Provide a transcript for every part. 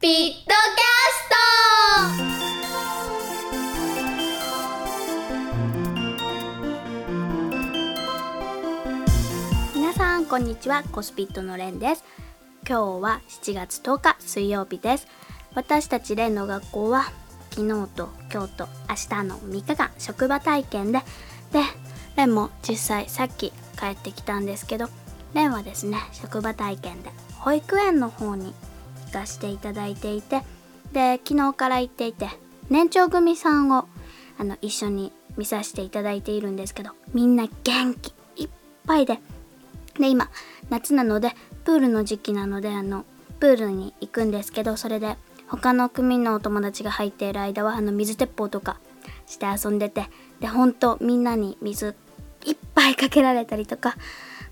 ピットキャスト。皆さんこんにちは。コスピットのレンです。今日は7月10日水曜日です。私たちレンの学校は昨日と今日と明日の3日間職場体験ででレンも実際さっき帰ってきたんですけどレンはですね職場体験で保育園の方に行かせていただいていてで昨日から行っていて年長組さんをあの一緒に見させていただいているんですけどみんな元気いっぱいで。で今夏なのでプールの時期なのであのプールに行くんですけどそれで他の組のお友達が入っている間はあの水鉄砲とかして遊んでてでほんとみんなに水いっぱいかけられたりとか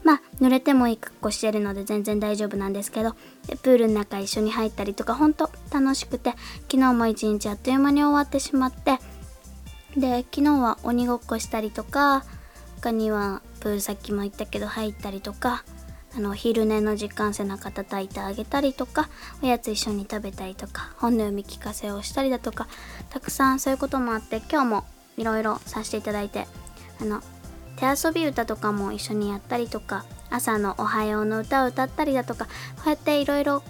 まあ濡れてもいい格好してるので全然大丈夫なんですけどでプールの中一緒に入ったりとかほんと楽しくて昨日も一日あっという間に終わってしまってで昨日は鬼ごっこしたりとか他にはプールさっきも言ったけど入ったりとかあの昼寝の時間背中叩いてあげたりとかおやつ一緒に食べたりとか本の読み聞かせをしたりだとかたくさんそういうこともあって今日もいろいろさせていただいてあの手遊び歌とかも一緒にやったりとか朝の「おはよう」の歌を歌ったりだとかこうやっていろいろ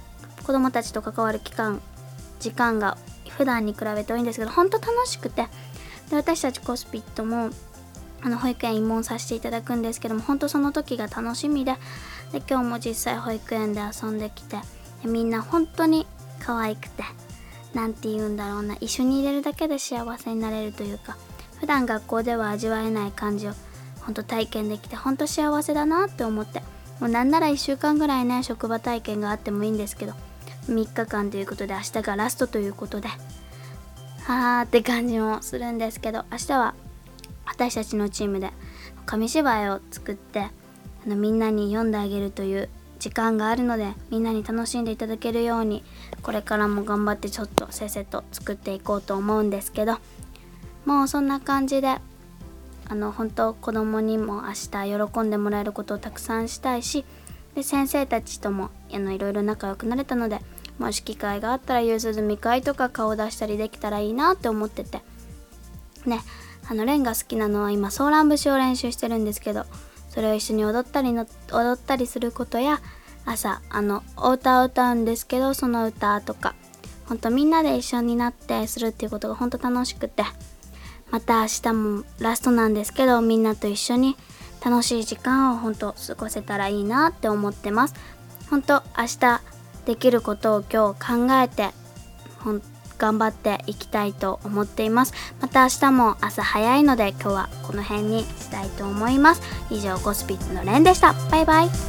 子供たちと関わる期間時間が普段に比べて多いんですけど本当楽しくてで私たちコスピットもあの保育園慰問させていただくんですけども本当その時が楽しみでで今日も実際保育園で遊んできてでみんな本当に可愛くて何て言うんだろうな一緒にいれるだけで幸せになれるというか普段学校では味わえない感じを本当体験できて本当幸せだなって思って。もうなんなら1週間ぐらいね職場体験があってもいいんですけど。3日間ということで明日がラストということで。はーって感じもするんですけど明日は私たちのチームで紙芝居を作ってあのみんなに読んであげるという時間があるのでみんなに楽しんでいただけるようにこれからも頑張ってちょっとせっせと作っていこうと思うんですけど。もうそんな感じであの本当子供にも明日喜んでもらえることをたくさんしたいしで先生たちともあのいろいろ仲良くなれたのでもし機会があったら夕涼み会とか顔出したりできたらいいなって思ってて。ねあのレンが好きなのは今ソーラン節を練習してるんですけどそれを一緒に踊ったりの踊ったりすることや朝あのお歌を歌うんですけどその歌とかほんとみんなで一緒になってするっていうことがほんと楽しくて。また明日もラストなんですけどみんなと一緒に楽しい時間を本当過ごせたらいいなって思ってます。本当明日できることを今日考えて頑張っていきたいと思っています。また明日も朝早いので今日はこの辺に。したいと思います以上ゴスピッツのレンでしたバイバイ